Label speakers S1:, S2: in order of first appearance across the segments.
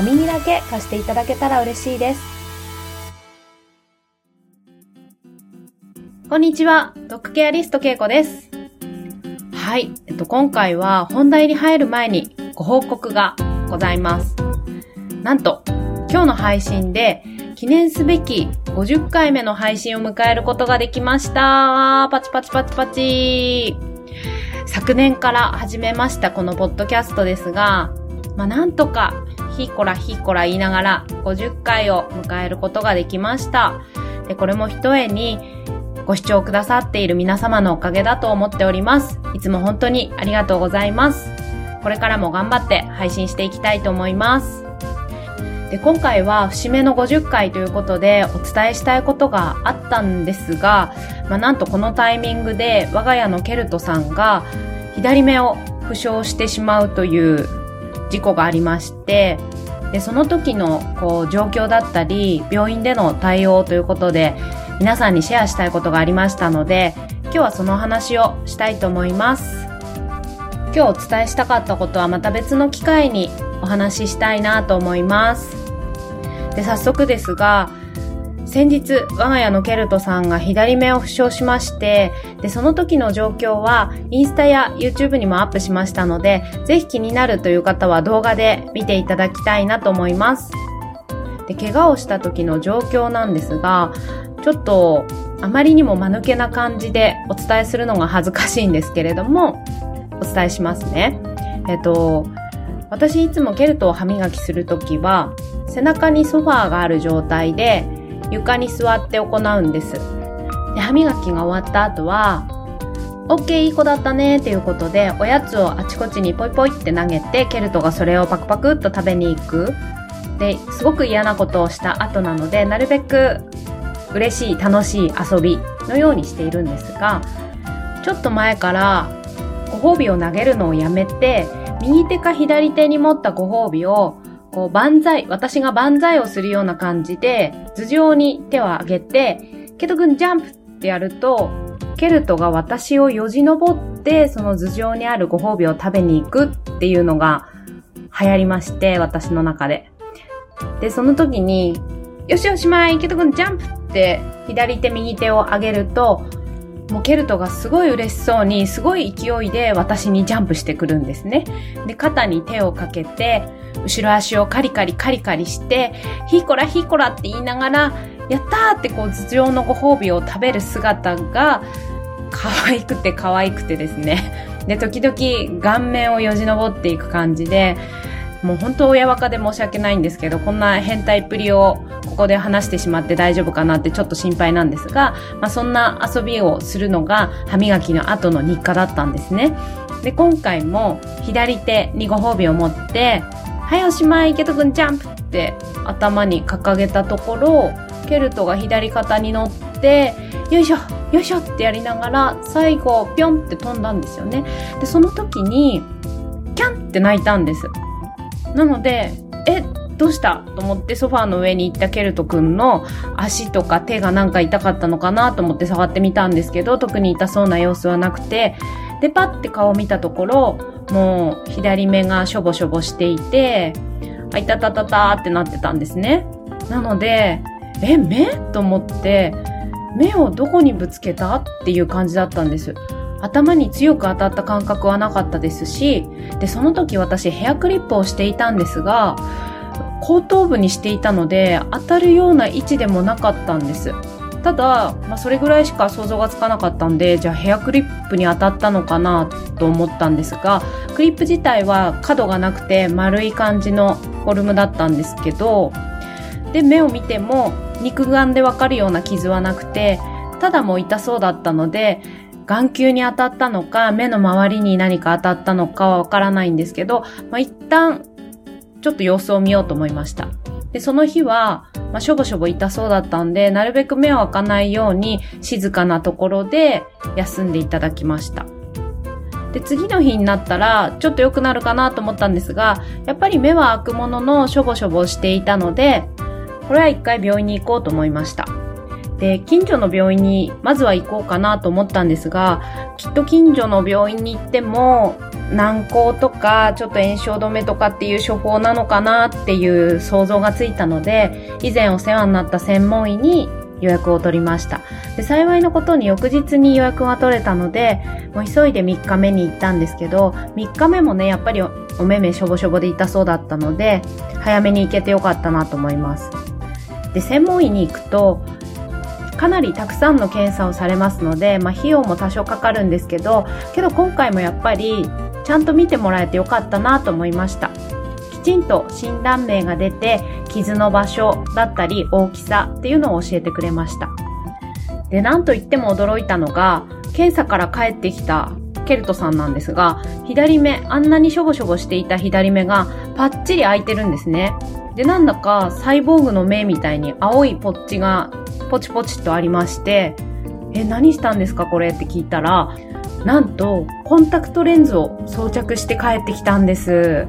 S1: お耳だけ貸していただけたら嬉しいです。こんにちは、ドッグケアリストけいこです。はい、えっと、今回は本題に入る前にご報告がございます。なんと、今日の配信で記念すべき50回目の配信を迎えることができました。パチパチパチパチ。昨年から始めましたこのポッドキャストですが、まあ、なんとか、ひこらひこら言いながら50回を迎えることができました。で、これも一重にご視聴くださっている皆様のおかげだと思っております。いつも本当にありがとうございます。これからも頑張って配信していきたいと思います。で今回は節目の50回ということでお伝えしたいことがあったんですが、まあ、なんとこのタイミングで我が家のケルトさんが左目を負傷してしまうという事故がありましてでその時のこう状況だったり病院での対応ということで皆さんにシェアしたいことがありましたので今日はその話をしたいと思います。今日お伝えしたかったことはまた別の機会にお話ししたいなと思います。で、早速ですが、先日、我が家のケルトさんが左目を負傷しまして、で、その時の状況は、インスタや YouTube にもアップしましたので、ぜひ気になるという方は動画で見ていただきたいなと思います。で、怪我をした時の状況なんですが、ちょっと、あまりにも間抜けな感じでお伝えするのが恥ずかしいんですけれども、お伝えしますね。えっと、私いつもケルトを歯磨きするときは、背中にソファーがある状態で床に座って行うんです。で歯磨きが終わった後は、OK いい子だったねっていうことでおやつをあちこちにポイポイって投げてケルトがそれをパクパクっと食べに行く。で、すごく嫌なことをした後なのでなるべく嬉しい楽しい遊びのようにしているんですが、ちょっと前からご褒美を投げるのをやめて右手か左手に持ったご褒美をこう、万歳、私が万歳をするような感じで、頭上に手を上げて、ケト君ジャンプってやると、ケルトが私をよじ登って、その頭上にあるご褒美を食べに行くっていうのが流行りまして、私の中で。で、その時に、よしおしまい、ケト君ジャンプって左手右手を上げると、もうケルトがすごい嬉しそうに、すごい勢いで私にジャンプしてくるんですね。で、肩に手をかけて、後ろ足をカリカリカリカリして、ヒーコラヒーコラって言いながら、やったーってこう頭上のご褒美を食べる姿が、可愛くて可愛くてですね。で、時々顔面をよじ登っていく感じで、もう本当親若で申し訳ないんですけど、こんな変態っぷりをここで話してしまって大丈夫かなってちょっと心配なんですが、まあそんな遊びをするのが歯磨きの後の日課だったんですね。で、今回も左手にご褒美を持って、はい、おしまい、ケト君ジャンプって頭に掲げたところ、ケルトが左肩に乗って、よいしょ、よいしょってやりながら、最後、ぴょんって飛んだんですよね。で、その時に、キャンって泣いたんです。なので、え、どうした？と思ってソファーの上に行ったケルト君の足とか手がなんか痛かったのかなと思って触ってみたんですけど、特に痛そうな様子はなくて、で、パッて顔を見たところ、もう左目がしょぼしょぼしていて、あ、いたたたたってなってたんですね。なので、え、目？と思って、目をどこにぶつけた？っていう感じだったんです。頭に強く当たった感覚はなかったですし、で、その時私ヘアクリップをしていたんですが、後頭部にしていたので当たるような位置でもなかったんです。ただ、まあ、それぐらいしか想像がつかなかったんで、じゃあヘアクリップに当たったのかなと思ったんですが、クリップ自体は角がなくて丸い感じのフォルムだったんですけど、で、目を見ても肉眼でわかるような傷はなくて、ただもう痛そうだったので、眼球に当たったのか、目の周りに何か当たったのかはわからないんですけど、まあ、一旦、ちょっと様子を見ようと思いました。で、その日は、まあ、しょぼしょぼ痛そうだったんで、なるべく目を開かないように静かなところで休んでいただきました。で、次の日になったら、ちょっと良くなるかなと思ったんですが、やっぱり目は開くもののしょぼしょぼしていたので、これは一回病院に行こうと思いました。で、近所の病院にまずは行こうかなと思ったんですが、きっと近所の病院に行っても、軟膏とか、ちょっと炎症止めとかっていう処方なのかなっていう想像がついたので、以前お世話になった専門医に予約を取りました。で幸いのことに翌日に予約が取れたので、もう急いで3日目に行ったんですけど、3日目もね、やっぱりお目目しょぼしょぼで痛そうだったので、早めに行けてよかったなと思います。で、専門医に行くと、かなりたくさんの検査をされますので、まあ、費用も多少かかるんですけど、けど今回もやっぱり、ちゃんと見てもらえてよかったなと思いました。きちんと診断名が出て、傷の場所だったり大きさっていうのを教えてくれました。で、なんと言っても驚いたのが、検査から帰ってきたケルトさんなんですが、左目、あんなにしょぼしょぼしていた左目がパッチリ開いてるんですね。で、なんだかサイボーグの目みたいに青いポッチがポチポチとありまして、え、何したんですかこれって聞いたら、なんとコンタクトレンズを装着して帰ってきたんです。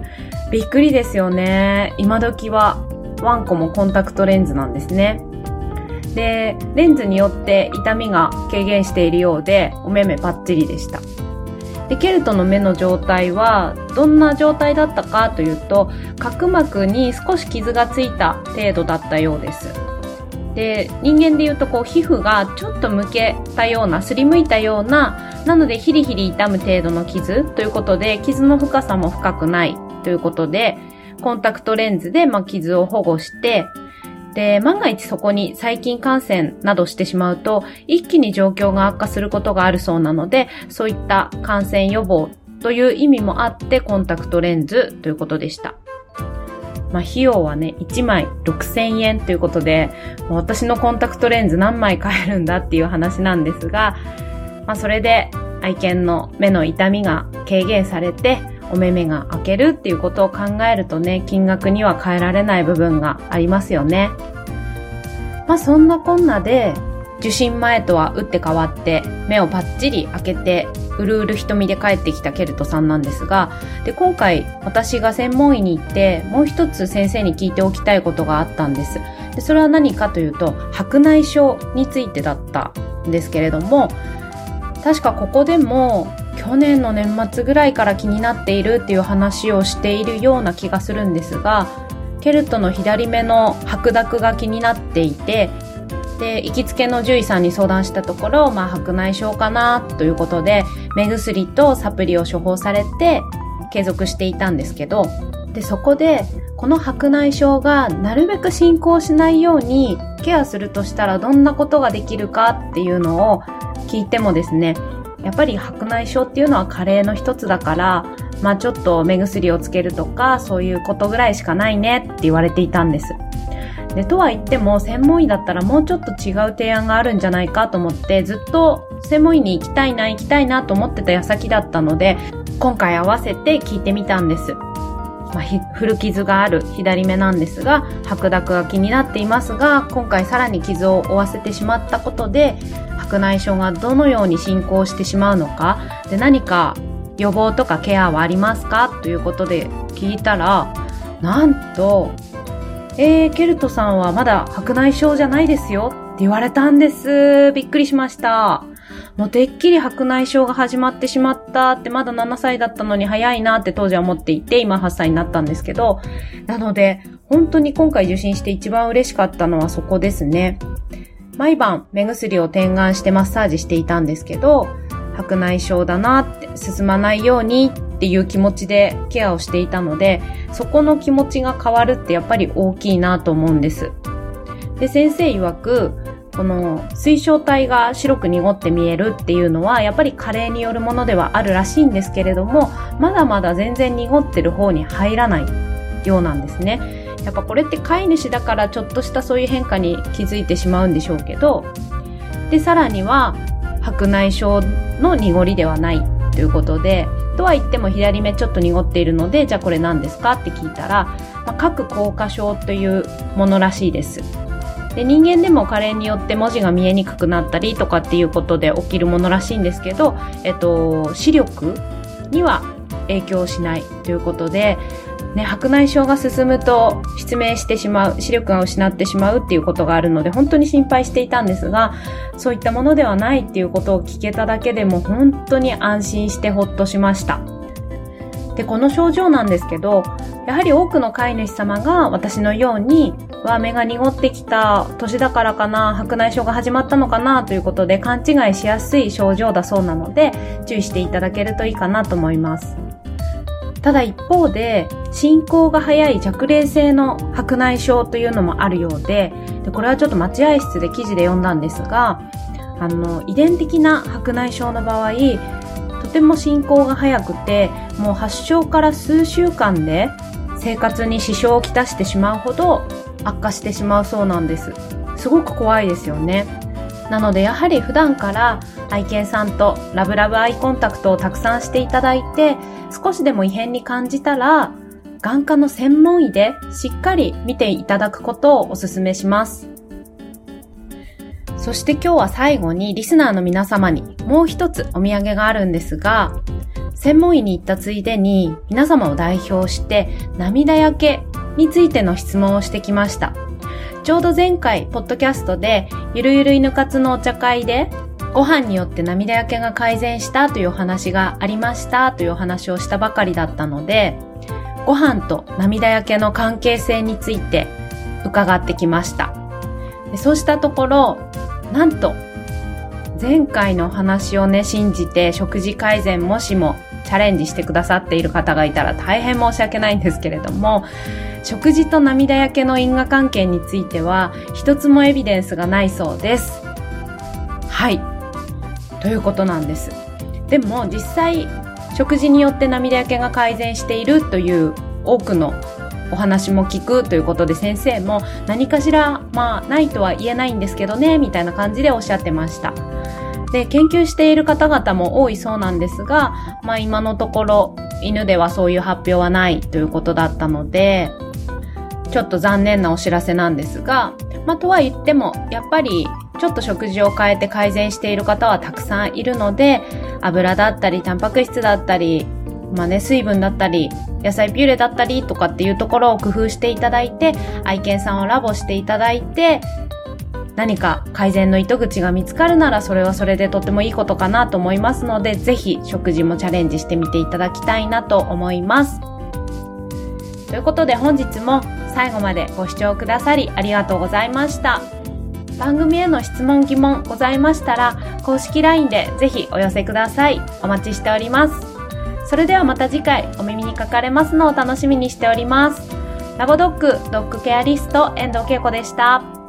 S1: びっくりですよね。今時はワンコもコンタクトレンズなんですね。で、レンズによって痛みが軽減しているようで、お目目パッチリでした。で、ケルトの目の状態は、どんな状態だったかというと、角膜に少し傷がついた程度だったようです。で、人間で言うとこう皮膚がちょっとむけたような、すりむいたような、なのでヒリヒリ痛む程度の傷ということで、傷の深さも深くないということで、コンタクトレンズで、まあ、傷を保護して、で、万が一そこに細菌感染などしてしまうと、一気に状況が悪化することがあるそうなので、そういった感染予防という意味もあって、コンタクトレンズということでした。まあ、費用はね、1枚6000円ということで、私のコンタクトレンズ何枚買えるんだっていう話なんですが、まあ、それで愛犬の目の痛みが軽減されて、お目目が開けるっていうことを考えるとね、金額には変えられない部分がありますよね。まあそんなこんなで、受診前とは打って変わって目をパッチリ開けてうるうる瞳で帰ってきたケルトさんなんですが、で、今回私が専門医に行ってもう一つ先生に聞いておきたいことがあったんです。で、それは何かというと、白内障についてだったんですけれども、確かここでも去年の年末ぐらいから気になっているっていう話をしているような気がするんですが、ケルトの左目の白濁が気になっていて、で、行きつけの獣医さんに相談したところ、まあ白内障かなということで、目薬とサプリを処方されて継続していたんですけど、で、そこで、この白内障がなるべく進行しないようにケアするとしたらどんなことができるかっていうのを聞いてもですね、やっぱり白内障っていうのは加齢の一つだから、まあちょっと目薬をつけるとか、そういうことぐらいしかないねって言われていたんです。で、とは言っても、専門医だったらもうちょっと違う提案があるんじゃないかと思って、ずっと専門医に行きたいな、行きたいなと思ってた矢先だったので、今回合わせて聞いてみたんです。まあ、古傷がある左目なんですが、白濁が気になっていますが、今回さらに傷を負わせてしまったことで、白内障がどのように進行してしまうのか、で何か予防とかケアはありますか？ということで聞いたら、なんと、えー、ケルトさんはまだ白内障じゃないですよって言われたんです。びっくりしました。もうてっきり白内障が始まってしまったってまだ7歳だったのに早いなって当時は思っていて今8歳になったんですけど、なので本当に今回受診して一番嬉しかったのはそこですね。毎晩目薬を点眼してマッサージしていたんですけど、白内障だなって進まないようにっていう気持ちでケアをしていたので、そこの気持ちが変わるってやっぱり大きいなと思うんです。で、先生曰く、この水晶体が白く濁って見えるっていうのはやっぱり加齢によるものではあるらしいんですけれどもまだまだ全然濁ってる方に入らないようなんですねやっぱこれって飼い主だからちょっとしたそういう変化に気づいてしまうんでしょうけどでさらには白内障の濁りではないということでとは言っても左目ちょっと濁っているので、じゃあこれ何ですかって聞いたら、まあ、各硬化症というものらしいです。で人間でも加齢によって文字が見えにくくなったりとかっていうことで起きるものらしいんですけど、えっと、視力には影響しないということで、ね、白内障が進むと失明してしまう、視力が失ってしまうっていうことがあるので、本当に心配していたんですが、そういったものではないっていうことを聞けただけでも本当に安心してほっとしました。で、この症状なんですけど、やはり多くの飼い主様が私のように、は目が濁ってきた年だからかな、白内障が始まったのかなということで勘違いしやすい症状だそうなので、注意していただけるといいかなと思います。ただ一方で、進行が早い弱齢性の白内障というのもあるようで、でこれはちょっと待合室で記事で読んだんですが、あの、遺伝的な白内障の場合、とても進行が早くて、もう発症から数週間で生活に支障をきたしてしまうほど悪化してしまうそうなんです。すごく怖いですよね。なのでやはり普段から愛犬さんとラブラブアイコンタクトをたくさんしていただいて、少しでも異変に感じたら、眼科の専門医でしっかり見ていただくことをお勧めします。そして今日は最後にリスナーの皆様にもう一つお土産があるんですが、専門医に行ったついでに皆様を代表して涙焼けについての質問をしてきました。ちょうど前回、ポッドキャストで、ゆるゆる犬活のお茶会で、ご飯によって涙焼けが改善したというお話がありましたというお話をしたばかりだったので、ご飯と涙焼けの関係性について伺ってきました。そうしたところ、なんと、前回のお話をね、信じて食事改善もしもチャレンジしてくださっている方がいたら大変申し訳ないんですけれども、食事と涙焼けの因果関係については一つもエビデンスがないそうです。はい。ということなんです。でも実際食事によって涙焼けが改善しているという多くのお話も聞くということで先生も何かしらまあないとは言えないんですけどねみたいな感じでおっしゃってました。で、研究している方々も多いそうなんですが、まあ今のところ犬ではそういう発表はないということだったので、ちょっと残念なお知らせなんですが、まあ、とは言っても、やっぱり、ちょっと食事を変えて改善している方はたくさんいるので、油だったり、タンパク質だったり、まあね、水分だったり、野菜ピューレだったりとかっていうところを工夫していただいて、愛犬さんをラボしていただいて、何か改善の糸口が見つかるならそれはそれでとってもいいことかなと思いますので、ぜひ食事もチャレンジしてみていただきたいなと思います。ということで本日も最後までご視聴くださりありがとうございました。番組への質問疑問ございましたら、公式 LINE でぜひお寄せください。お待ちしております。それではまた次回お耳にかかれますのを楽しみにしております。ラボドッグドッグケアリスト遠藤恵子でした。